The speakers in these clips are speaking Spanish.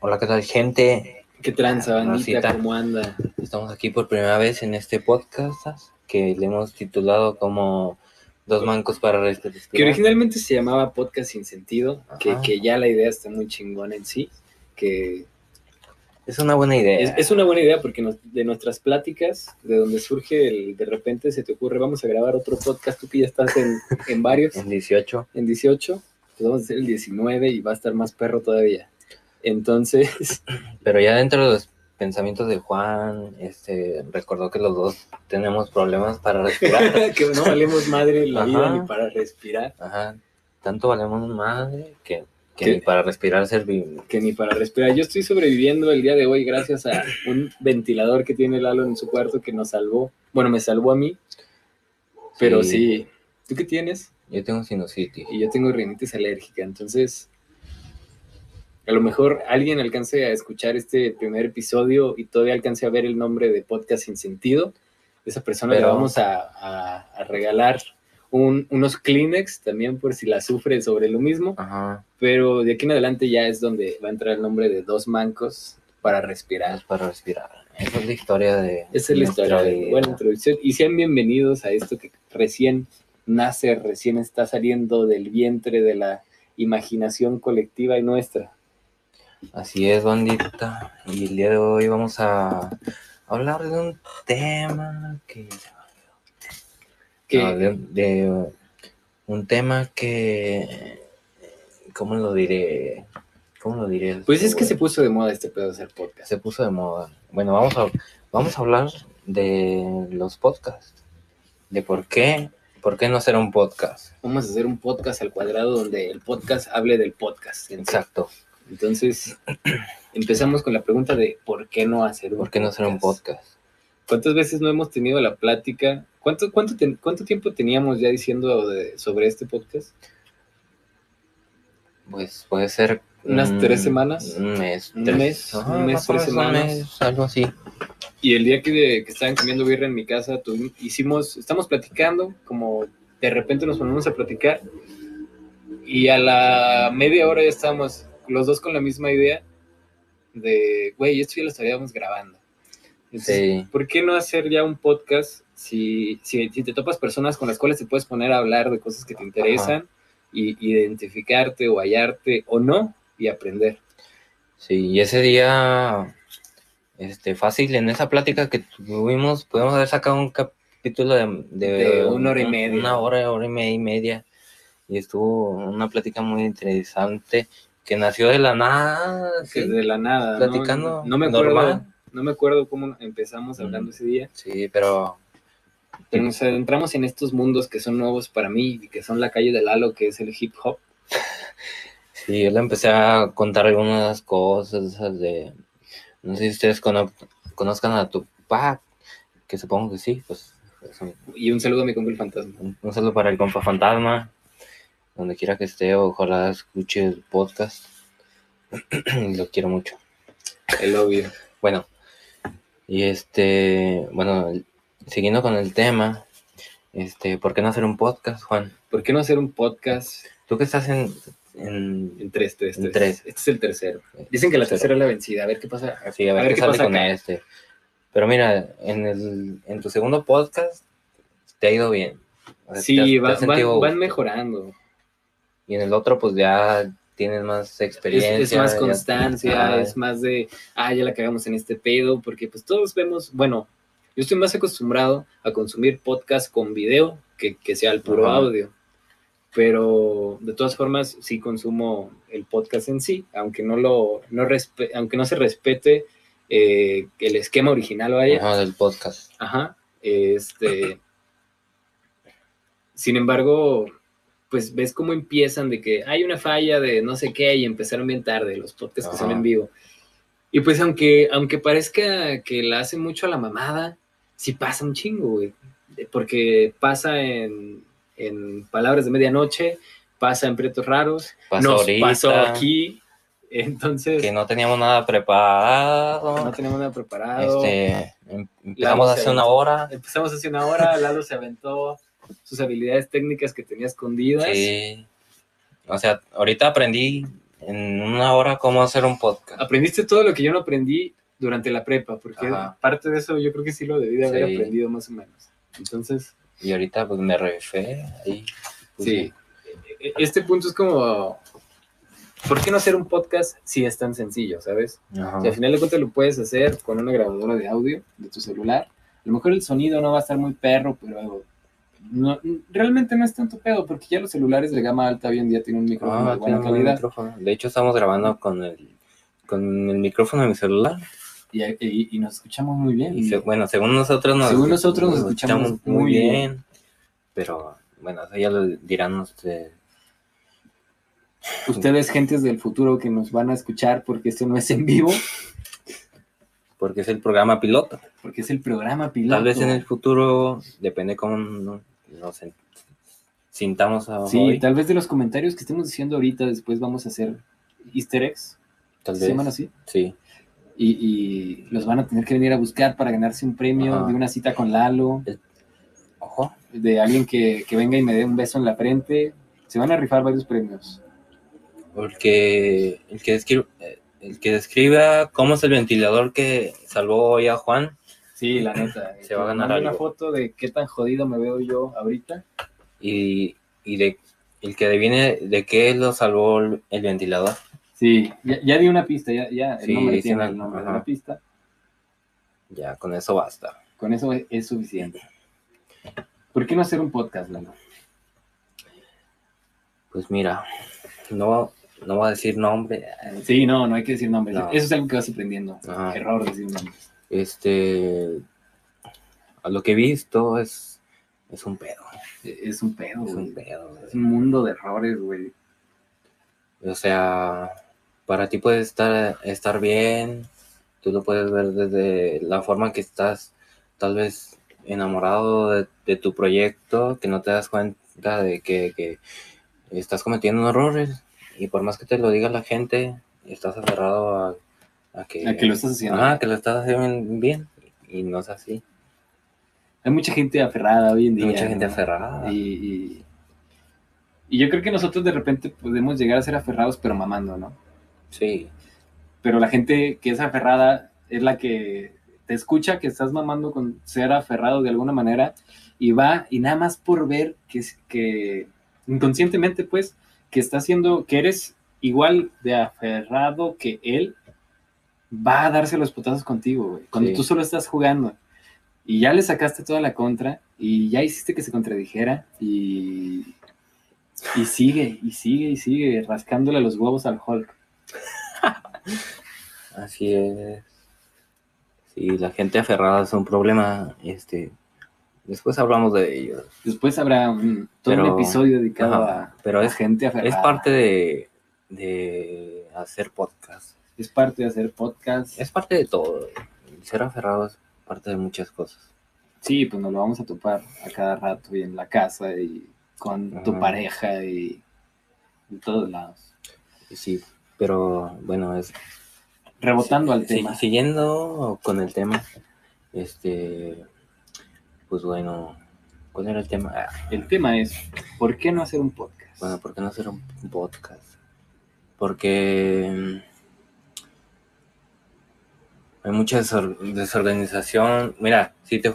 Hola, ¿qué tal, gente? ¿Qué tranza, bandita? ¿Cómo anda? Estamos aquí por primera vez en este podcast que le hemos titulado como Dos Mancos para Respirar. Que originalmente se llamaba Podcast Sin Sentido, que, que ya la idea está muy chingona en sí, que Es una buena idea. es, es una buena idea porque nos- de nuestras pláticas, de donde surge el, de repente se te ocurre, vamos a grabar otro podcast, tú que ya estás en, en varios, En 18. en 18, pues vamos a hacer el 19 y va a estar más perro todavía. Entonces, Pero ya dentro de los pensamientos de Juan, este, recordó que los dos tenemos problemas para respirar. que no valemos madre en la vida ni para respirar. Ajá. Tanto valemos madre que, que ni para respirar servimos. que ni para respirar. Yo estoy sobreviviendo el día de hoy gracias a un ventilador que tiene Lalo en su cuarto que nos salvó. Bueno, me salvó a mí, pero sí. ¿Tú qué tienes? Yo tengo sinusitis. Y yo tengo rinitis alérgica, entonces a lo mejor alguien alcance a escuchar este primer episodio y todavía alcance a ver el nombre de Podcast Sin Sentido. Esa persona le vamos a, a- a regalar un- unos Kleenex también por si la sufre sobre lo mismo. Ajá. Pero de aquí en adelante ya es donde va a entrar el nombre de dos mancos para respirar. Es para respirar. Esa es la historia de. Esa es la historia de buena introducción. Y sean bienvenidos a esto que recién nace, recién está saliendo del vientre de la imaginación colectiva y nuestra. Así es, bandita. Y el día de hoy vamos a hablar de un tema que. No, de, de un tema que. ¿Cómo lo diré? ¿Cómo lo diré? pues es que se puso de moda este pedo de hacer podcast. se puso de moda. Bueno, vamos a, vamos a hablar de los podcasts. De por qué. ¿Por qué no hacer un podcast? Vamos a hacer un podcast al cuadrado donde el podcast hable del podcast. Exacto. Entonces, empezamos con la pregunta de ¿por qué no hacer un ¿Por qué no hacer un podcast? ¿Cuántas veces no hemos tenido la plática? ¿Cuánto, cuánto, ten- cuánto tiempo teníamos ya diciendo de- sobre este podcast? Pues puede ser. ¿Unas mm, tres semanas? Un mes. ¿Un tres- mes? Ajá, ¿Un mes, tres semanas? mes, algo así. Y el día que, que estaban comiendo birra en mi casa, tuvimos- hicimos, estamos platicando, como de repente nos ponemos a platicar, y a la media hora ya estábamos los dos con la misma idea de, güey, esto ya lo estaríamos grabando. Entonces, Sí. ¿Por qué no hacer ya un podcast si, si, si te topas personas con las cuales te puedes poner a hablar de cosas que te interesan y identificarte o hallarte o no y aprender? Sí, y ese día, este, fácil, en esa plática que tuvimos, podemos haber sacado un capítulo de, de, De una hora y media. Una hora, hora y media y media. Y estuvo una plática muy interesante que nació de la nada. Que sí. de la nada. ¿no? platicando no, me acuerdo, normal. no me acuerdo cómo empezamos hablando Mm. ese día. Sí, pero Pero nos adentramos en estos mundos que son nuevos para mí y que son la calle del Lalo, que es el hip hop. sí, yo le empecé a contar algunas cosas de. No sé si ustedes cono- conozcan a Tupac, que supongo que sí, pues. un- Y un saludo a mi compa el fantasma. Un, un saludo para el compa fantasma, donde quiera que esté, ojalá escuche el podcast. Lo quiero mucho. El obvio. Bueno, y este, bueno, siguiendo con el tema, este, ¿por qué no hacer un podcast, Juan? ¿Por qué no hacer un podcast Tú que estás en, en en tres, tres, En tres? tres. Este es el tercero. Dicen que la tercera es la vencida. A ver qué pasa. sí, a ver, qué, sale con este. Pero mira, en el, en tu segundo podcast te ha ido bien. O sea, Sí, has van, van gusto. mejorando. Y en el otro, pues ya tienes más experiencia. es más constancia, es más de, ah, ya la cagamos en este pedo, porque pues todos vemos, bueno, yo estoy más acostumbrado a consumir podcast con video que, que sea el puro Ajá. audio. Pero de todas formas sí consumo el podcast en sí, aunque no lo, no respe- aunque no se respete eh, el esquema original vaya. Ajá, del podcast. Ajá. Este. Sin embargo, pues ves cómo empiezan de que hay una falla de no sé qué y empezaron bien tarde los podcasts que son en vivo. Y pues aunque, aunque parezca que la hacen mucho a la mamada, sí pasa un chingo, güey. Porque pasa en, en Palabras de Medianoche, pasa en Pretos Raros, Pasó nos ahorita, pasó aquí. Entonces, que no teníamos nada preparado. no tenemos nada preparado. Este, em- empezamos hace una hora. Empezamos hace una hora, Lalo se aventó sus habilidades técnicas que tenía escondidas. Sí. O sea, ahorita aprendí en una hora cómo hacer un podcast. Aprendiste todo lo que yo no aprendí durante la prepa, porque Ajá. parte de eso yo creo que sí lo debí de haber Sí. aprendido más o menos. Entonces, Y ahorita pues me refé ahí. pues, sí, e- este punto es como, ¿por qué no hacer un podcast si es tan sencillo, sabes? Ajá. Si al final de cuentas lo puedes hacer con una grabadora de audio de tu celular, a lo mejor el sonido no va a estar muy perro, pero no- realmente no es tanto pedo, porque ya los celulares de gama alta hoy en día tienen un micrófono Ah, de buena calidad. De hecho, estamos grabando con el, con el micrófono de mi celular. y, y- y nos escuchamos muy bien. Y se- bueno, según nosotros nos, Según nosotros nos escuchamos muy bien. Pero bueno, eso ya lo dirán ustedes. Ustedes, gentes del futuro que nos van a escuchar, porque esto no es en vivo, Porque es el programa piloto. porque es el programa piloto. Tal vez en el futuro, depende cómo nos sintamos a Sí, hoy. tal vez de los comentarios que estemos diciendo ahorita, después vamos a hacer easter eggs, Tal ¿se vez. llaman así? Sí. Y, y los van a tener que venir a buscar para ganarse un premio Ajá. de una cita con Lalo, Ojo. de alguien que, que venga y me dé un beso en la frente. Se van a rifar varios premios. Porque el que, describe, el que describa cómo es el ventilador que salvó hoy a Juan, Sí, la neta. Se va a ganar Mande una algo. foto de qué tan jodido me veo yo ahorita. y, y de el que adivine de qué lo salvó el, el ventilador. Sí, ya, ya di una pista, ya, ya el Sí, nombre tiene una- el nombre de la pista. Ya, con eso basta. Con eso es, es suficiente. ¿Por qué no hacer un podcast, Lalo? Pues mira, no, no voy a decir nombre. Sí, no, no hay que decir nombres. No. Eso es algo que vas aprendiendo. Ajá. Error decir nombres. Este, a lo que he visto es, es un pedo. Es un pedo, Es güey. un pedo. Es un mundo de errores, güey. O sea, para ti puede estar, estar bien, tú lo puedes ver desde la forma que estás tal vez enamorado de, de tu proyecto, que no te das cuenta de que, que estás cometiendo errores y por más que te lo diga la gente, estás aferrado a, a que, A que lo estás haciendo. Ah, que lo estás haciendo bien y no es así. Hay mucha gente aferrada hoy en día. Hay mucha gente ¿no? aferrada. Y, y, y yo creo que nosotros de repente podemos llegar a ser aferrados, pero mamando, ¿no? Sí, Pero la gente que es aferrada es la que te escucha que estás mamando con ser aferrado de alguna manera y va y nada más por ver que, que inconscientemente pues que está haciendo que eres igual de aferrado que él va a darse los putazos contigo güey cuando Sí. tú solo estás jugando y ya le sacaste toda la contra y ya hiciste que se contradijera y y sigue y sigue y sigue rascándole los huevos al Hulk así es. Sí, la gente aferrada es un problema, este, después hablamos de ello. Después habrá un, todo Pero- un episodio dedicado ajá, a, pero a es- gente aferrada. Es parte de, de hacer podcast. Es parte de hacer podcast. Es parte de todo. El ser aferrado es parte de muchas cosas. Sí, pues nos lo vamos a topar a cada rato y en la casa y con tu pareja y en todos lados. Sí, pero bueno, es Rebotando al tema. siguiendo con el tema, este, pues bueno, ¿cuál era el tema? Ah, El tema es, ¿por qué no hacer un podcast? Bueno, ¿por qué no hacer un un podcast? Porque mm, hay mucha desor- desorganización. Mira, si, te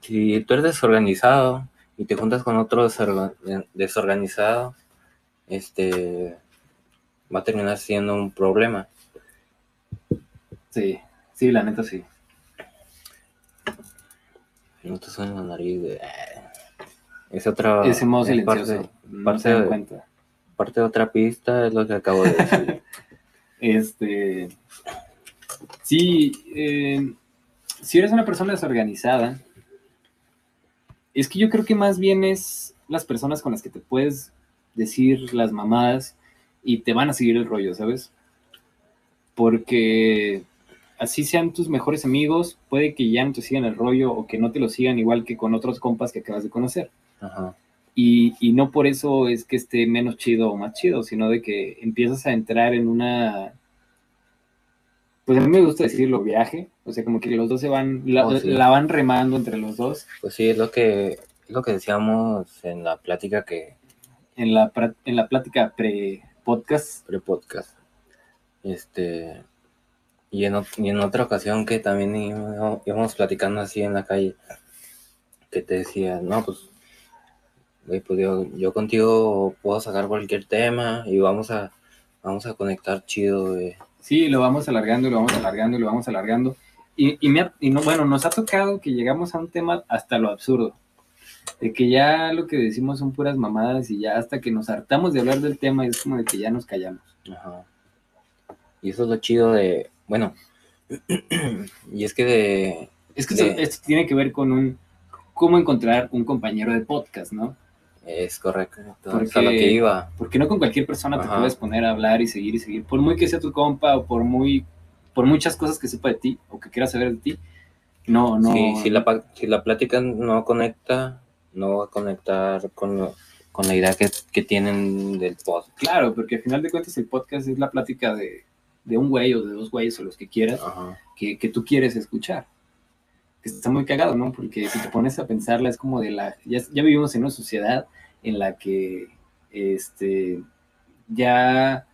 si tú eres desorganizado y te juntas con otro desorga- desorganizado, este va a terminar siendo un problema. Sí, sí, la neta sí. No te suena la nariz de... Es otra... Ese modo silencioso. Parte, no parte se de- cuenta. parte de otra pista es lo que acabo de decir. Este. Sí, eh, si eres una persona desorganizada, es que yo creo que más bien es las personas con las que te puedes decir las mamadas y te van a seguir el rollo, ¿sabes? Porque así sean tus mejores amigos, puede que ya no te sigan el rollo o que no te lo sigan igual que con otros compas que acabas de conocer. Ajá. Y, y no por eso es que esté menos chido o más chido, sino de que empiezas a entrar en una... Pues a mí me gusta decirlo, viaje. O sea, como que los dos se van, la, Oh, sí. la van remando entre los dos Pues sí, es lo que, es lo que decíamos en la plática que, en la, en la plática pre, Podcast. pre-podcast. Este, y en, y en otra ocasión que también íbamos, íbamos platicando así en la calle, que te decía, no, pues, güey, pues yo, yo contigo puedo sacar cualquier tema y vamos a, vamos a conectar chido, güey. Sí, lo vamos alargando y lo vamos alargando y lo vamos alargando. Y, y, me ha- y no, bueno, nos ha tocado que llegamos a un tema hasta lo absurdo. De que ya lo que decimos son puras mamadas y ya hasta que nos hartamos de hablar del tema es como de que ya nos callamos. Ajá. Y eso es lo chido de, bueno, y es que de, Es que esto, esto tiene que ver con un cómo encontrar un compañero de podcast, ¿no? Es correcto, Porque- a lo que iba. Porque no con cualquier persona te puedes poner a hablar y seguir y seguir. Por muy que sea tu compa o por muy por muchas cosas que sepa de ti o que quiera saber de ti. No, no. Sí, si la, si la plática no conecta, no va a conectar con, lo- con la idea que, que tienen del post. Claro, porque al final de cuentas el podcast es la plática de, de un güey o de dos güeyes o los que quieras que, que tú quieres escuchar. Que está muy cagado, ¿no? Porque si te pones a pensarla es como de la... Ya, ya vivimos en una sociedad en la que este, ya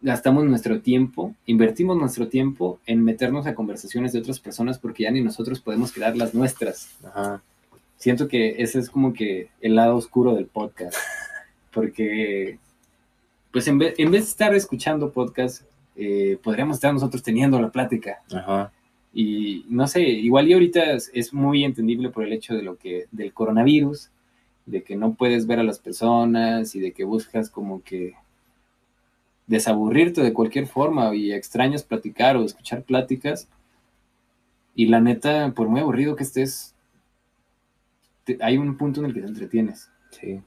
gastamos nuestro tiempo, invertimos nuestro tiempo en meternos a conversaciones de otras personas porque ya ni nosotros podemos crear las nuestras. Ajá. Siento que ese es como que el lado oscuro del podcast. Porque, pues en vez, en vez de estar escuchando podcast, eh, podríamos estar nosotros teniendo la plática. Ajá. Y no sé, igual y ahorita es, es muy entendible por el hecho de lo que, del coronavirus, de que no puedes ver a las personas y de que buscas como que desaburrirte de cualquier forma y extrañas platicar o escuchar pláticas. Y la neta, por muy aburrido que estés, te- hay un punto en el que te entretienes Sí.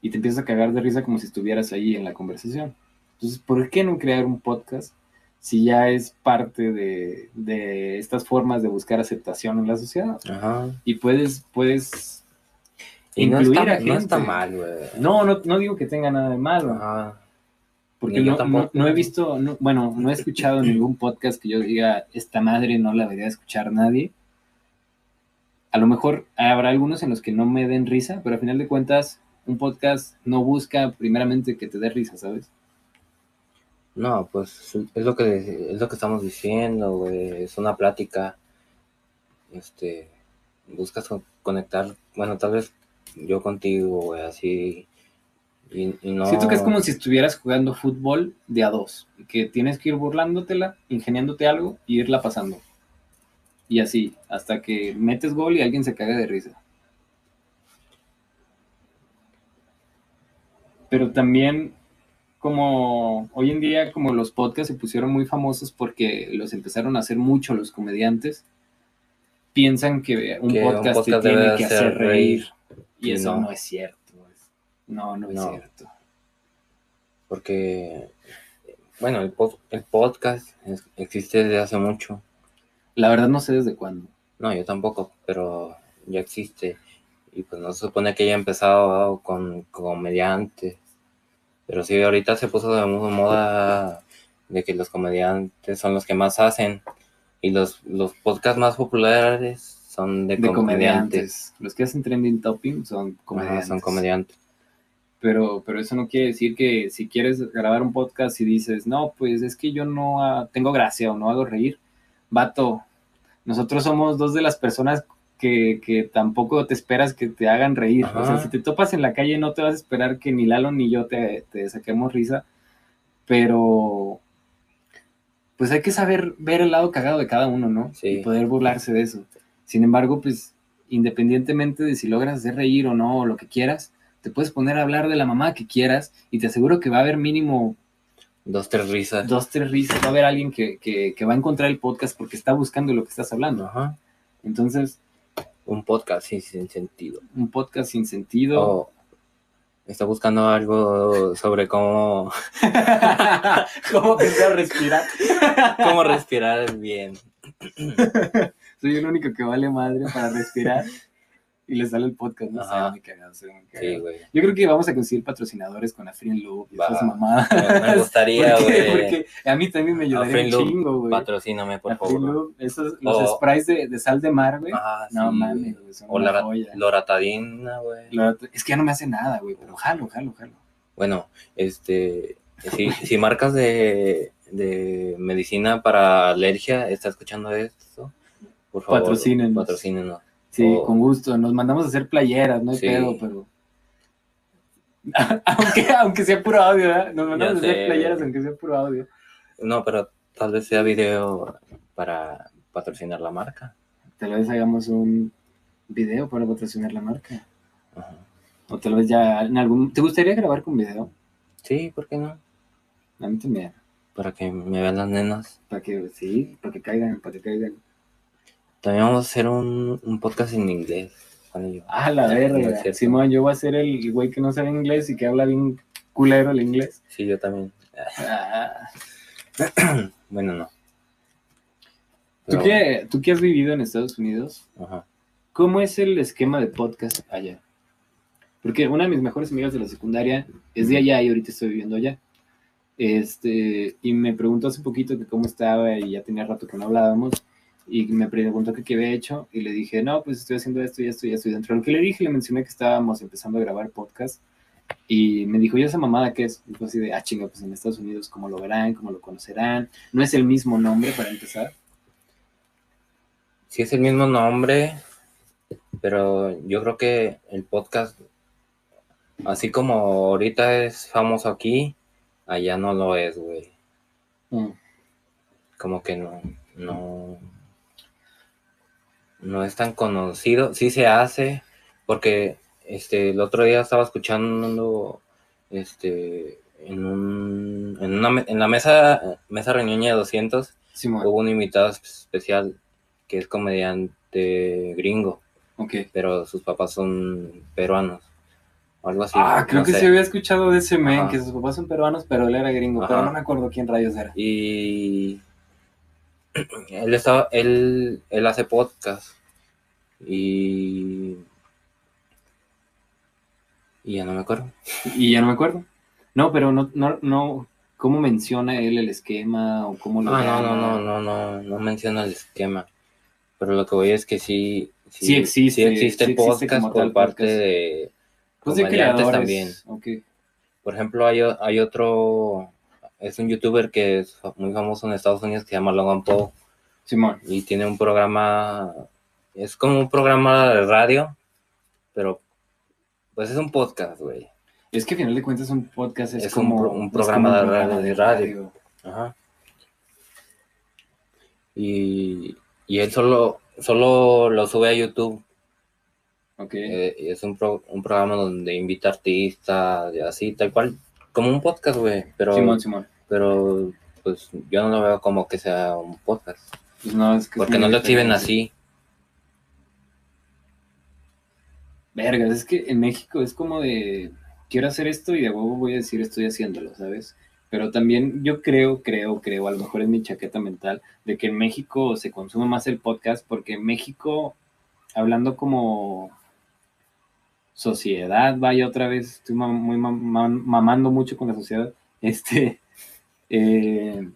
y te empiezas a cagar de risa como si estuvieras ahí en la conversación. Entonces, ¿por qué no crear un podcast si ya es parte de, de estas formas de buscar aceptación en la sociedad? Ajá. Y puedes, puedes Y no incluir está, a no gente. está mal, güey. No, no, no digo que tenga nada de malo, Ajá. porque no, tampoco. no- no he visto, no- bueno, no he escuchado ningún podcast que yo diga, esta madre no la debería escuchar nadie. A lo mejor habrá algunos en los que no me den risa, pero a final de cuentas, un podcast no busca primeramente que te dé risa, ¿sabes? No, pues es lo que es lo que estamos diciendo, güey. Es una plática. Este, buscas co- conectar, bueno, tal vez yo contigo, güey, así. Y, y no. Siento que es como si estuvieras jugando fútbol de a dos, que tienes que ir burlándotela, ingeniándote algo y irla pasando. Y así, hasta que metes gol y alguien se caga de risa. Pero también, como hoy en día, como los podcasts se pusieron muy famosos porque los empezaron a hacer mucho los comediantes, piensan que un Que un podcast, te debe tiene que hacer reír. Y Y eso no. no es cierto. No, no es No. cierto. Porque, bueno, el, pod- el podcast es- existe desde hace mucho. La verdad no sé desde cuándo. No, yo tampoco, pero ya existe. Y pues no se supone que haya empezado con comediantes. Pero sí, ahorita se puso de mo- moda de que los comediantes son los que más hacen. Y los, los podcasts más populares son de, De comediantes. comediantes. Los que hacen trending topping son comediantes. son comediantes. Pero, pero eso no quiere decir que si quieres grabar un podcast y dices, no, pues es que yo no ah, tengo gracia o no hago reír, vato, nosotros somos dos de las personas que, que tampoco te esperas que te hagan reír. O sea, si te topas en la calle no te vas a esperar que ni Lalo ni yo te, te saquemos risa, pero pues hay que saber ver el lado cagado de cada uno, ¿no? Sí. Y poder burlarse de eso. Sin embargo, pues independientemente de si logras hacer reír o no, o lo que quieras, te puedes poner a hablar de la mamá que quieras y te aseguro que va a haber mínimo Dos, tres risas. dos, tres risas, va a haber alguien que, que- que va a encontrar el podcast porque está buscando lo que estás hablando. Ajá. Entonces, Un podcast sin sentido. un podcast sin sentido. Está buscando algo sobre cómo, ¿Cómo a respirar? cómo respirar bien. Soy el único que vale madre para respirar y le sale el podcast, no sé, muy cagado, Sí, güey. Yo creo que vamos a conseguir patrocinadores con Afrin Loop y esas mamadas. Me, gustaría, güey. Porque a mí también me ayudaría un chingo, güey. Patrocíname, por Afrin favor. Loop, esos, los sprays de, de sal de mar, güey. Ah, no sí, mames, güey. O la joya. loratadina, güey. Es que ya no me hace nada, güey, pero jalo, jalo, jalo. Bueno, este, si, si marcas de, de medicina para alergia está escuchando esto, por favor, Patrocínenos. patrocínenos. Sí, con gusto. Nos mandamos a hacer playeras, no hay Sí. pedo, pero. aunque, aunque sea puro audio, ¿verdad? Nos mandamos a hacer playeras, aunque sea puro audio. No, pero tal vez sea video para patrocinar la marca. Tal vez hagamos un video para patrocinar la marca. Ajá. O tal vez ya en algún. ¿Te gustaría grabar con video? Sí, ¿por qué no? A mí también. Para que me vean las nenas. Para que, sí, para que caigan, para que caigan. También vamos a hacer un, un podcast en inglés. Yo. Ah, la no verga. Simón, yo voy a ser el güey que no sabe inglés y que habla bien culero el inglés. Sí, yo también. Ah. Bueno, no. ¿Tú, qué, ¿Tú qué has vivido en Estados Unidos? Ajá. ¿Cómo es el esquema de podcast allá? Porque una de mis mejores amigas de la secundaria es de allá y ahorita estoy viviendo allá. Este, y me preguntó hace poquito que cómo estaba y ya tenía rato que no hablábamos. Y me preguntó que qué había hecho y le dije, no, pues estoy haciendo esto y esto y esto. Y dentro de lo que le dije, le mencioné que estábamos empezando a grabar podcast. Y me dijo, ¿y esa mamada qué es? Y fue así de, ah, chinga, pues en Estados Unidos, ¿cómo lo verán? ¿Cómo lo conocerán? No es el mismo nombre para empezar. Sí es el mismo nombre, pero yo creo que el podcast, así como ahorita es famoso aquí, allá no lo es, güey. Mm. Como que no, no, no es tan conocido. Sí se hace, porque este, el otro día estaba escuchando, este, en un, en una, en la mesa, mesa reunión de 200, Simón, hubo un invitado especial que es comediante gringo, ok. pero sus papás son peruanos. O algo así. Ah, creo no que sí había escuchado de ese men, Ajá. que sus papás son peruanos, pero él era gringo, pero no me acuerdo quién rayos era. Y él estaba, él, él hace podcast. Y y ya no me acuerdo. Y ya no me acuerdo. No, pero no, no, no, ¿cómo menciona él el esquema o cómo lo Ah, no, no, no, no, no, no menciona el esquema. Pero lo que voy es que sí, Sí existe, sí existe sí el existe podcast por tal parte podcast. de Pues de creadores. también. Por ejemplo, hay, hay otro, es un youtuber que es muy famoso en Estados Unidos que se llama Logan Paul Simón. y tiene un programa, es como un programa de radio, pero pues es un podcast, güey. Es que al final de cuentas un podcast es, Es un como pro- un es programa como de un radio- programa de radio. Ajá. Y, y él solo, solo lo sube a YouTube. Ok. eh, y es un, pro- un programa donde invita artistas y así, tal cual, como un podcast, güey. Pero, Simón, Simón. Pero pues yo no lo veo como que sea un podcast. Pues no, es que Porque no lo diferente. así. Vergas, es que en México es como de quiero hacer esto y de huevo voy a decir estoy haciéndolo, ¿sabes? Pero también yo creo, creo, creo, a lo mejor es mi chaqueta mental, de que en México se consume más el podcast porque en México, hablando como sociedad, vaya otra vez, estoy muy mam- mam- mamando mucho con la sociedad, este, eh,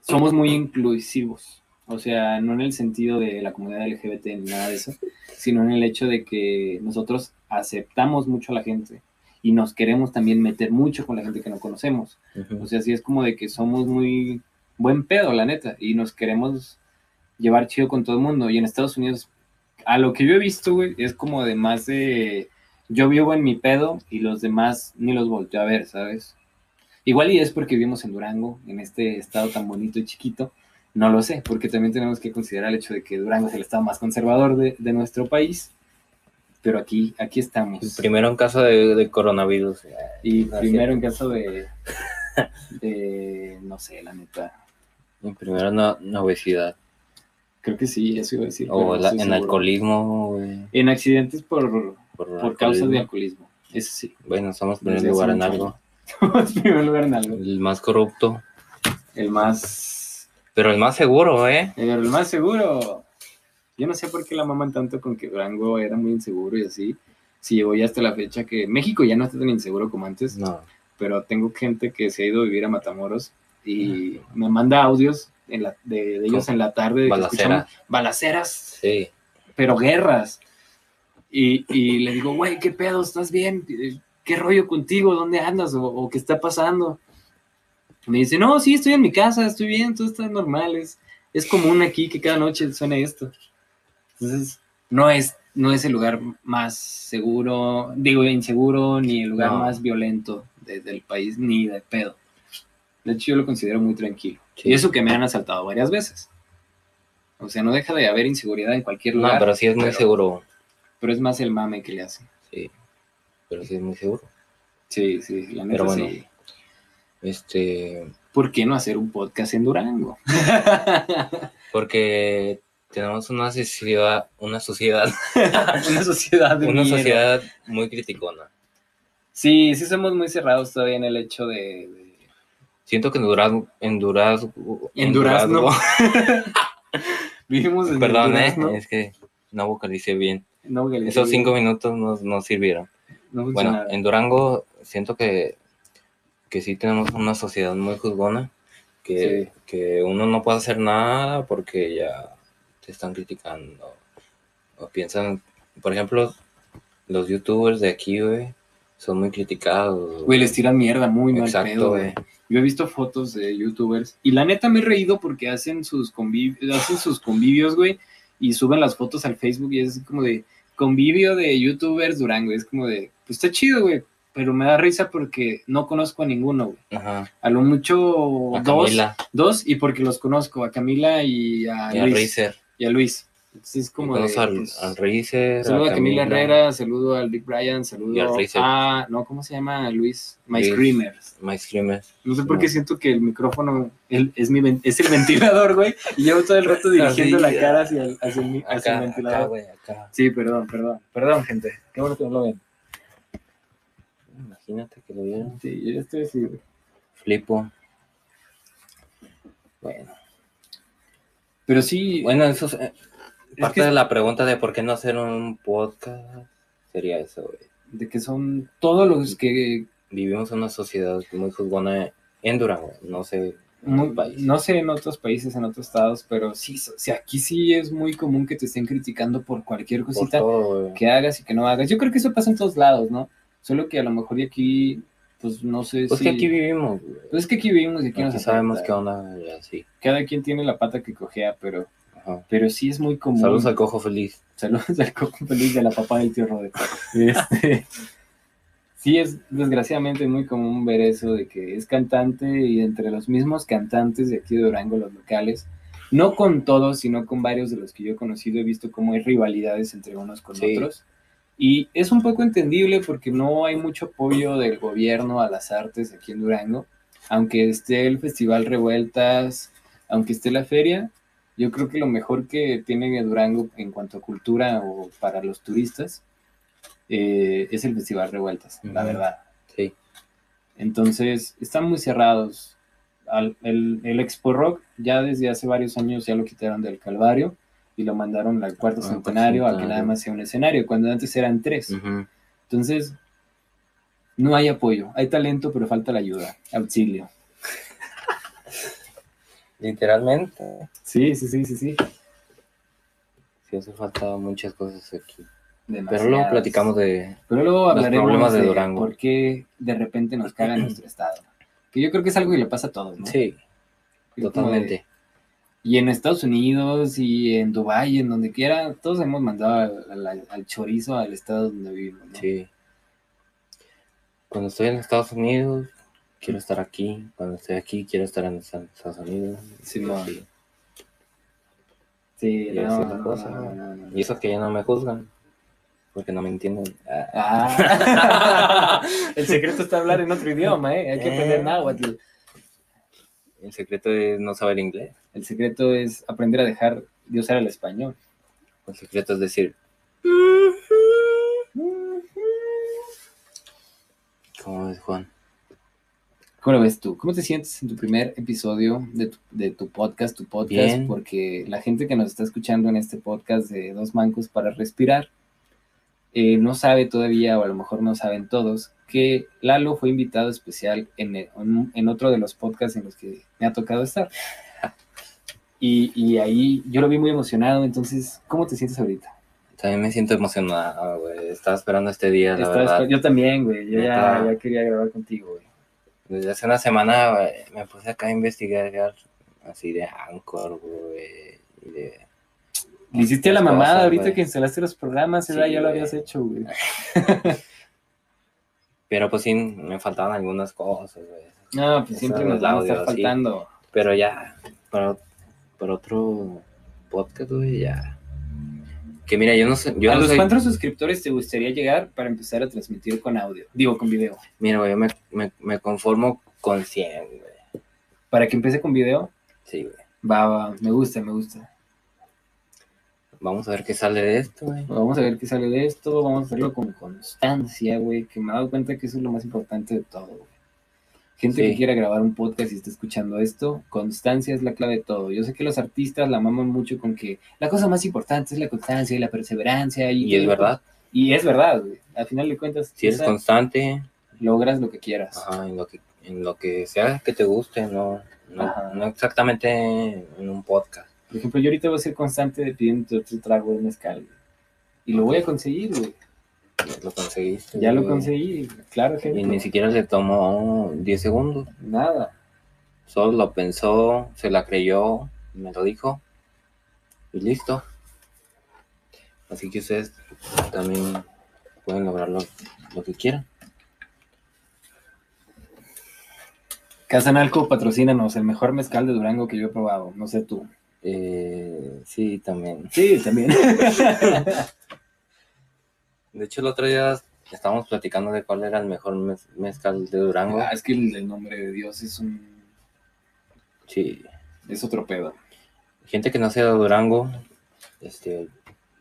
somos muy inclusivos. O sea, no en el sentido de la comunidad LGBT ni nada de eso, sino en el hecho de que nosotros aceptamos mucho a la gente y nos queremos también meter mucho con la gente que no conocemos. O sea, sí es como de que somos muy buen pedo, la neta, y nos queremos llevar chido con todo el mundo. Y en Estados Unidos, a lo que yo he visto, güey, es como de más de yo vivo en mi pedo y los demás ni los volteo a ver, ¿sabes? Igual y es porque vivimos en Durango, en este estado tan bonito y chiquito. No lo sé, porque también tenemos que considerar el hecho de que Durango es el estado más conservador de, de nuestro país. Pero aquí, aquí estamos. Primero en caso de, de coronavirus. Y Ah, primero en caso de, de, no sé, la neta. Y primero no, no obesidad. Creo que sí, eso iba a decir. O la- en seguro. alcoholismo, güey. En accidentes por, Por, por causas de alcoholismo. Eso sí. Bueno, estamos en primer lugar en algo. En primer lugar en algo. El más corrupto. El más. Pero el más seguro, ¿eh? El más seguro. Yo no sé por qué la maman tanto con que Durango era muy inseguro y así. Si llegó ya hasta la fecha que México ya no está tan inseguro como antes. No. pero tengo gente que se ha ido a vivir a Matamoros y me manda audios en la- de, de ellos en la tarde. de que balacera. escuchamos Balaceras, Sí. pero guerras. Y, y le digo, güey, ¿qué pedo? ¿Estás bien? ¿Qué rollo contigo? ¿Dónde andas? ¿O, o qué está pasando? Me dice, no, sí, estoy en mi casa, estoy bien, todo está normal, es, es común aquí que cada noche suene esto. Entonces, no es, no es el lugar más seguro, digo, inseguro, ni el lugar No. más violento de- del país, ni de pedo. De hecho, yo lo considero muy tranquilo. Sí. Y eso que me han asaltado varias veces. O sea, no deja de haber inseguridad en cualquier No, lugar. pero sí es muy pero- seguro. Pero es más el mame que le hacen. Sí. Pero sí es muy seguro. Sí, sí, la neta Pero bueno. sí. Este. ¿Por qué no hacer un podcast en Durango? Porque tenemos una sociedad, una sociedad, Una sociedad de una sociedad muy criticona. Sí, sí somos muy cerrados todavía en el hecho de... de- Siento que en Durazno, en Durazno, En Durazno. Vivimos en perdón, Durazno. eh, es que no vocalicé bien. No, Esos cinco minutos no, no sirvieron. No Bueno, en Durango siento que, que sí tenemos una sociedad muy juzgona, que, Sí. que uno no puede hacer nada porque ya te están criticando. O piensan, por ejemplo, los youtubers de aquí, güey, son muy criticados. Güey, les tiran mierda muy mal Exacto, pedo, güey. güey. Yo he visto fotos de youtubers y la neta me he reído porque hacen sus, conviv- hacen sus convivios, güey, y suben las fotos al Facebook y es así como de convivio de youtubers Durango. Es como de, pues está chido, güey, pero me da risa porque no conozco a ninguno, güey. Ajá. A lo mucho A dos, Camila dos y porque los conozco, a Camila y a y Luis. Y a Luis. Entonces es como de, al, pues, al Saludo a Camila Herrera, saludo al Big Brian, saludo a. No, ¿cómo se llama? Luis. My Luis. Screamers. My Screamers. No sé por No. qué siento que el micrófono el- es, mi, es el ventilador, güey. Y llevo todo el rato dirigiendo la cara hacia el, hacia el, hacia el acá, ventilador. güey, acá. sí, perdón, perdón. Perdón, gente. Qué bueno que no lo ven. Imagínate que lo vieron. Sí, yo ya estoy así, güey. Flipo. Bueno. Pero sí, Bueno, eso es Es parte que- de la pregunta de por qué no hacer un podcast. Sería eso, güey. de que son todos los que. Vivimos en una sociedad muy juzgona en Durango, no sé, muy- no sé en otros países, en otros estados, pero sí, o sea, aquí sí es muy común que te estén criticando por cualquier Por cosita. todo, que hagas y que no hagas. Yo creo que eso pasa en todos lados, ¿no? Solo que a lo mejor de aquí, pues no sé Pues si... que aquí vivimos, güey. Pues es que aquí vivimos y aquí, Aquí nos sabemos qué onda así. Cada quien tiene la pata que cojea, pero, Ajá. pero sí es muy común. Saludos al cojo feliz. Saludos al coco feliz de la papá del tío Rode. Este, sí es desgraciadamente muy común ver eso de que es cantante y entre los mismos cantantes de aquí de Durango, los locales, no con todos, sino con varios de los que yo he conocido, he visto cómo hay rivalidades entre unos con Sí. otros. Y es un poco entendible porque no hay mucho apoyo del gobierno a las artes aquí en Durango. Aunque esté el Festival Revueltas, aunque esté la feria, yo creo que lo mejor que tiene Durango en cuanto a cultura o para los turistas eh, es el Festival Revueltas, la verdad. Sí. Entonces, están muy cerrados. Al- el, el Expo Rock ya desde hace varios años ya lo quitaron del Calvario y lo mandaron al cuarto Ah, centenario a que nada más sea un escenario, cuando antes eran tres. Entonces, no hay apoyo. Hay talento, pero falta la ayuda, auxilio. Literalmente. Sí, sí, sí, sí, sí. Sí hace falta muchas cosas aquí. Pero luego platicamos de... Pero luego Los hablaremos problemas de de, Durango. por qué de repente nos caga nuestro estado. Que yo creo que es algo que le pasa a todos, ¿no? Sí, de- totalmente. y en Estados Unidos y en Dubái, en donde quiera, todos hemos mandado al, al- al chorizo al estado donde vivimos, ¿no? Sí. Cuando estoy en Estados Unidos, quiero estar aquí. Cuando estoy aquí, quiero estar en Estados Unidos. Simón. Sí. Sí, Y no, no, cosa. no. Y eso que ya no me juzgan. Porque no me entienden. Ah, Ah. el secreto está hablar en otro idioma, ¿eh? Hay que aprender Eh. náhuatl. El secreto es no saber inglés. El secreto es aprender a dejar de usar el español. El secreto es decir, ¿cómo es Juan? ¿Cómo lo ves tú? ¿Cómo te sientes en tu primer episodio de tu, de tu podcast, tu podcast? Bien. Porque la gente que nos está escuchando en este podcast de Dos Mancos para Respirar eh, no sabe todavía, o a lo mejor no saben todos, que Lalo fue invitado especial en, el- en, en otro de los podcasts en los que me ha tocado estar. Y, y ahí yo lo vi muy emocionado, entonces, ¿cómo te sientes ahorita? También me siento emocionado, güey. Estaba esperando este día, la Estaba verdad. yo también, güey. Yo ya quería grabar contigo, güey. Desde hace una semana güey, me puse acá a investigar así de Anchor, güey. Y de... Le hiciste a la mamada cosas, ahorita que instalaste los programas, ¿verdad? Sí, ya lo habías hecho, güey. Pero pues sí, me faltaban algunas cosas, güey. No, pues siempre nos van a estar sí. faltando. Pero ya, para, para otro podcast, güey, ya. Que mira, yo no sé, yo ¿A no los soy- cuántos suscriptores te gustaría llegar para empezar a transmitir con audio? Digo, con video. Mira, güey, yo me, me, me conformo con 100, güey. Para que empiece con video, Sí, güey. va, va, me gusta, me gusta. Vamos a ver qué sale de esto, güey. Vamos a ver qué sale de esto, vamos a hacerlo con constancia, güey, que me he dado cuenta que eso es lo más importante de todo, güey. Gente Sí. que quiera grabar un podcast y está escuchando esto, constancia es la clave de todo. Yo sé que los artistas la maman mucho con que la cosa más importante es la constancia y la perseverancia. Y, Y es verdad, Y es verdad, güey. Al final de cuentas, si eres constante, logras lo que quieras. ajá, en lo que, en lo que sea que te guste, no, no, no exactamente en un podcast. Por ejemplo, yo ahorita voy a ser constante de pidiendo otro trago de mezcal. güey. Y lo voy a conseguir, güey. Lo conseguiste. Ya lo conseguí, claro, Y gente. ni siquiera le tomó 10 segundos. Nada. Solo lo pensó, se la creyó, me lo dijo y listo. Así que ustedes también pueden lograr lo, lo que quieran. Casanalco, patrocínanos, el mejor mezcal de Durango que yo he probado. No sé tú. Eh, sí, también. Sí, también. De hecho, el otro día estábamos platicando de cuál era el mejor mez- mezcal de Durango. Ah, es que el, el nombre de Dios es un. Sí, Es otro pedo. gente que no sea de Durango, este,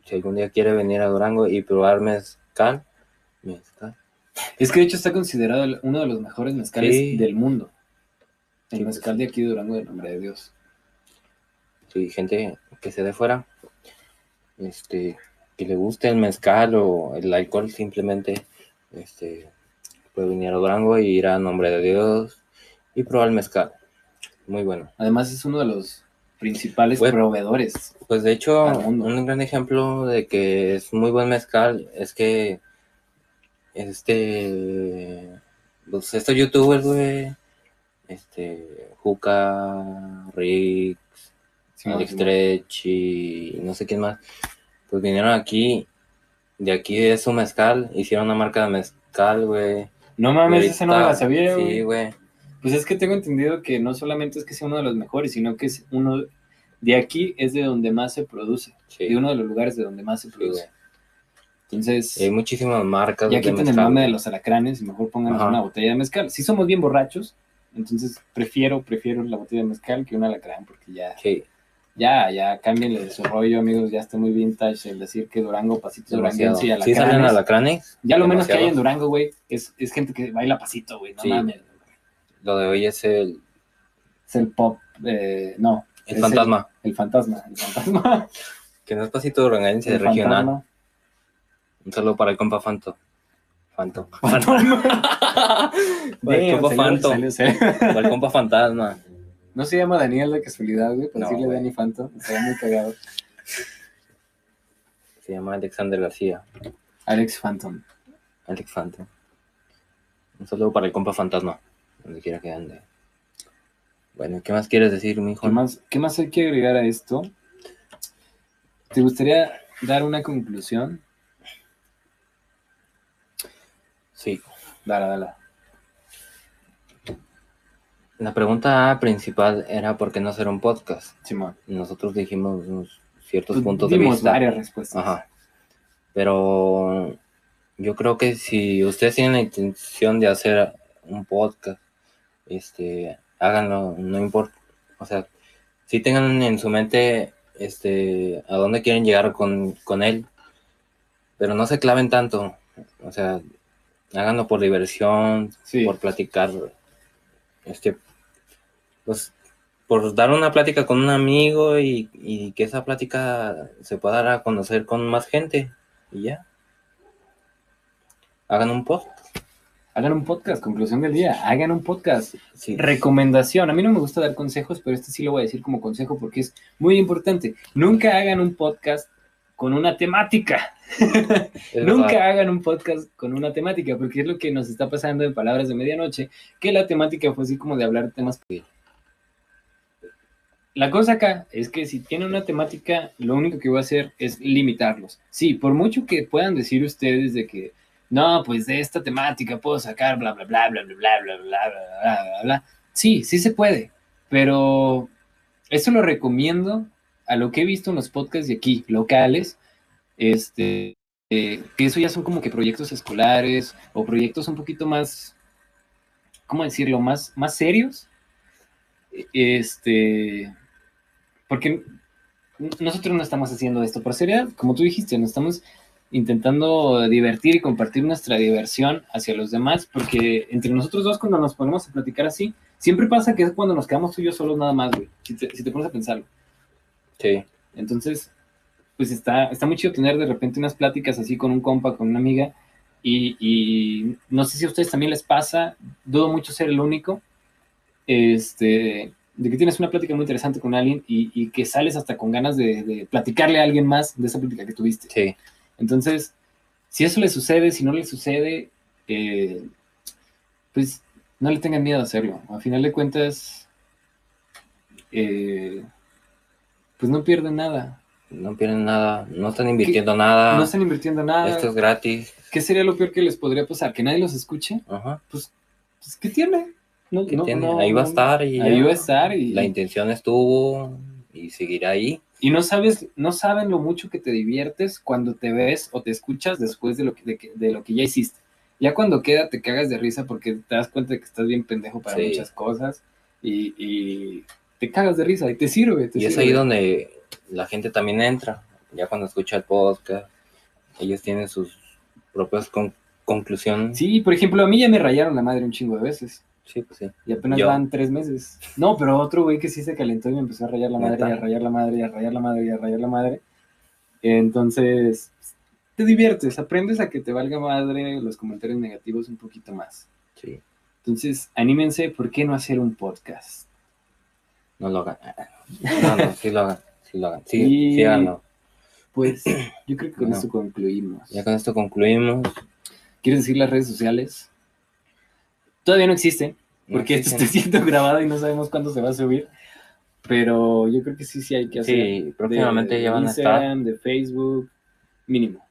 si algún día quiere venir a Durango y probar mezcal, mezcal. Es que de hecho está considerado uno de los mejores mezcales Sí. del mundo. El Sí, mezcal de aquí de Durango, del nombre de Dios. Sí, gente que se de fuera, este, que le guste el mezcal o el alcohol, simplemente, este, puede venir a Durango y ir a nombre de Dios y probar el mezcal. Muy bueno. Además, es uno de los principales proveedores. Pues de hecho, un gran ejemplo de que es muy buen mezcal es que este, pues estos youtubers, güey, este, Juca, Rick, Simón, Alex Simón. Trech y no sé quién más, pues vinieron aquí, de aquí es su mezcal, hicieron una marca de mezcal, güey. No y mames, ahorita- esa no me la sabía, Sí, güey. güey. Pues es que tengo entendido que no solamente es que sea uno de los mejores, sino que es uno de aquí es de donde más se produce, Sí, de uno de los lugares de donde más se sí, produce. güey. Entonces, Y Hay muchísimas marcas ya de quiten el mame de güey. los alacranes y mejor pónganos Ajá. una botella de mezcal. Si somos bien borrachos, entonces prefiero, prefiero la botella de mezcal que un alacrán, porque ya, Sí, ya, ya, cámbienle de su rollo, amigos, ya está muy vintage el decir que Durango, pasito demasiado. duranguense y ¿Sí salen alacranes. alacranes? Ya lo menos que hay en. Durango, güey, es, es gente que baila pasito, güey, no Sí. mames. Lo de hoy es el, Es el pop, eh, no. el fantasma, El, fantasma, el fantasma. que no es pasito duranguense, el regional. fantasma. Un saludo para el compa Fanto. Fanto. El compa Fanto. el compa Fantasma. No se llama Daniel de casualidad, güey, para No, decirle güey. Dani Fanto. Estaría muy cagado. Se llama Alexander García. Alex Phantom. Alex Fanto. Un saludo para el compa Fantasma. Donde quiera que ande. Bueno, ¿qué más quieres decir, mijo? ¿Qué más, ¿Qué más hay que agregar a esto? ¿Te gustaría dar una conclusión? Sí. Dala, dala. La pregunta principal era por qué no hacer un podcast. Simón. Nosotros dijimos unos ciertos Pues puntos de vista. varias respuestas. Ajá. Pero yo creo que si ustedes tienen la intención de hacer un podcast, este, háganlo, no importa. O sea, si tengan en su mente este, a dónde quieren llegar con, con él, pero no se claven tanto. O sea, háganlo por diversión, Sí. por platicar, este, pues, por dar una plática con un amigo y, y que esa plática se pueda dar a conocer con más gente y ya. Hagan un post. Hagan un podcast, conclusión del día. Hagan un podcast. Sí. Recomendación. A mí no me gusta dar consejos, pero este sí lo voy a decir como consejo porque es muy importante. Nunca hagan un podcast con una temática. Nunca hagan un podcast con una temática, porque es lo que nos está pasando en Palabras de Medianoche, que la temática fue así como de hablar temas. La cosa acá es que si tienen una temática, lo único que voy a hacer es limitarlos. Sí, por mucho que puedan decir ustedes de que, no, pues de esta temática puedo sacar bla, bla, bla, bla, bla, bla, bla, bla, bla, bla, bla, bla. Sí, sí se puede, pero eso lo recomiendo a lo que he visto en los podcasts de aquí, locales, este, eh, que eso ya son como que proyectos escolares o proyectos un poquito más, ¿cómo decirlo? Más, más serios. Este, porque nosotros no estamos haciendo esto por seriedad, como tú dijiste, no estamos intentando divertir y compartir nuestra diversión hacia los demás, porque entre nosotros dos cuando nos ponemos a platicar así, siempre pasa que es cuando nos quedamos tú y yo solos nada más, güey, si te, si te pones a pensarlo. Sí, Entonces, pues está, está muy chido tener de repente unas pláticas así con un compa, con una amiga, y, y no sé si a ustedes también les pasa, dudo mucho ser el único, este, de que tienes una plática muy interesante con alguien y, y que sales hasta con ganas de, de platicarle a alguien más de esa plática que tuviste. sí. Entonces, si eso le sucede, si no le sucede, eh, pues no le tengan miedo a hacerlo. A final de cuentas, eh, pues no pierden nada. No pierden nada, no están invirtiendo nada. No están invirtiendo nada. Esto es gratis. ¿Qué sería lo peor que les podría pasar? ¿Que nadie los escuche? Ajá. Pues, ¿qué tiene? No, ¿Qué no, tiene? no, ahí va a estar y Ahí va a estar y, La intención estuvo y seguirá ahí. y no sabes, no saben lo mucho que te diviertes cuando te ves o te escuchas después de lo que, de, lo que ya hiciste. Ya cuando queda te cagas de risa porque te das cuenta de que estás bien pendejo para Sí. muchas cosas y, y te cagas de risa y te sirve. te Y es sirve. ahí donde la gente también entra. Ya cuando escucha el podcast, ellos tienen sus propias con- conclusiones. Sí, por ejemplo, a mí ya me rayaron la madre un chingo de veces. Sí, pues sí. Y apenas Yo. van tres meses. No, pero otro güey que sí se calentó y me empezó a rayar la madre, y a rayar la madre, y a rayar la madre, y a rayar la madre. Entonces, te diviertes, aprendes a que te valga madre los comentarios negativos un poquito más. Sí, Entonces, anímense, ¿por qué no hacer un podcast? No lo hagan. No, no, sí lo hagan. Sí lo hagan. Sí, Y- sí háganlo. Pues, yo creo que con No. esto concluimos. Ya con esto concluimos. ¿Quieres decir las redes sociales? Todavía no existen, No porque esto está siendo grabado y no sabemos cuándo se va a subir. Pero yo creo que sí, sí hay que hacer. Sí, próximamente de ya van a estar. De Facebook, mínimo.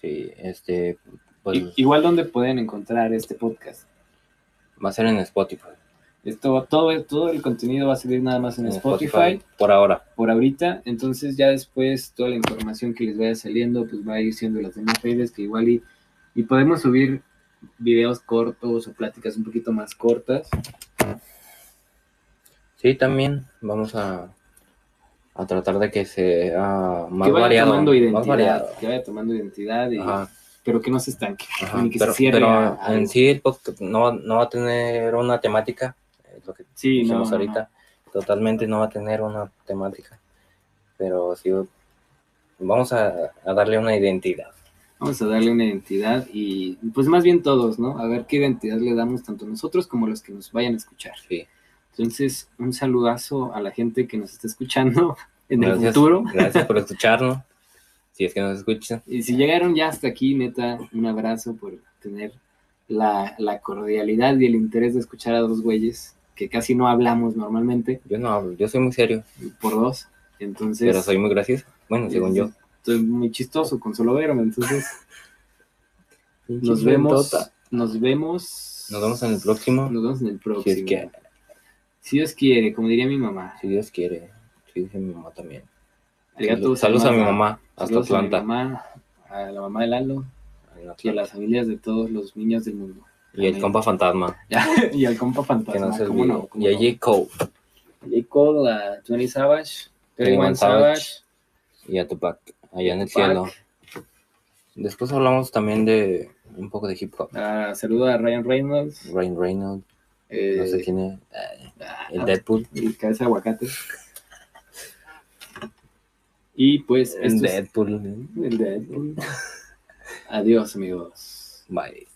Sí, este, pues I- igual donde pueden encontrar este podcast. va a ser en Spotify. Esto, todo, todo el contenido va a salir nada más en, En Spotify, Por ahora. por ahorita. Entonces ya después toda la información que les vaya saliendo pues va a ir siendo las demás redes que igual y, y podemos subir videos cortos o pláticas un poquito más cortas. Sí, también vamos a, a tratar de que sea más que vaya variado. tomando más variado. Que vaya tomando identidad, y- pero que no se estanque. ajá. Ni que Pero, se cierre. pero a- a en sí el podcast no, va- no va a tener una temática, es lo que Sí, no, ahorita. Totalmente no va a tener una temática. Pero sí vamos a, a darle una identidad. Vamos a darle una identidad y pues más bien todos, ¿no? A ver qué identidad le damos tanto nosotros como los que nos vayan a escuchar. Sí. Entonces, un saludazo a la gente que nos está escuchando en el futuro. Gracias por escucharnos. Si es que nos escuchan. Y si llegaron ya hasta aquí, neta, un abrazo por tener la, la cordialidad y el interés de escuchar a dos güeyes que casi no hablamos normalmente, Yo no hablo, yo soy muy serio, por dos. Entonces, pero soy muy gracioso. Bueno, según yo. Estoy muy chistoso con solo verme, entonces nos vemos, nos vemos, Nos vemos en el próximo. nos vemos en el próximo. Si es que, Si Dios quiere, como diría mi mamá. si Dios quiere. Sí, dice mi mamá también. Arigato Saludos a mi mamá, hasta Saludos a mi Atlanta. mamá, a la mamá de Lalo y a Atlanta. las familias de todos los niños del mundo. Y el compa fantasma, y al compa que fantasma. no se ¿cómo olvide. no? ¿Cómo Y a? J. Cole, J. Cole, a 20 Savage, 31 21 Savage. Y a Tupac, allá en el Tupac. cielo. Después hablamos también de un poco de hip hop. Ah, saludo a Ryan Reynolds. Ryan Reynolds, eh, no sé quién es, eh, ah, el Deadpool. el cabeza de aguacate. Y pues, El es- Deadpool. el Deadpool. Adiós, amigos. Bye.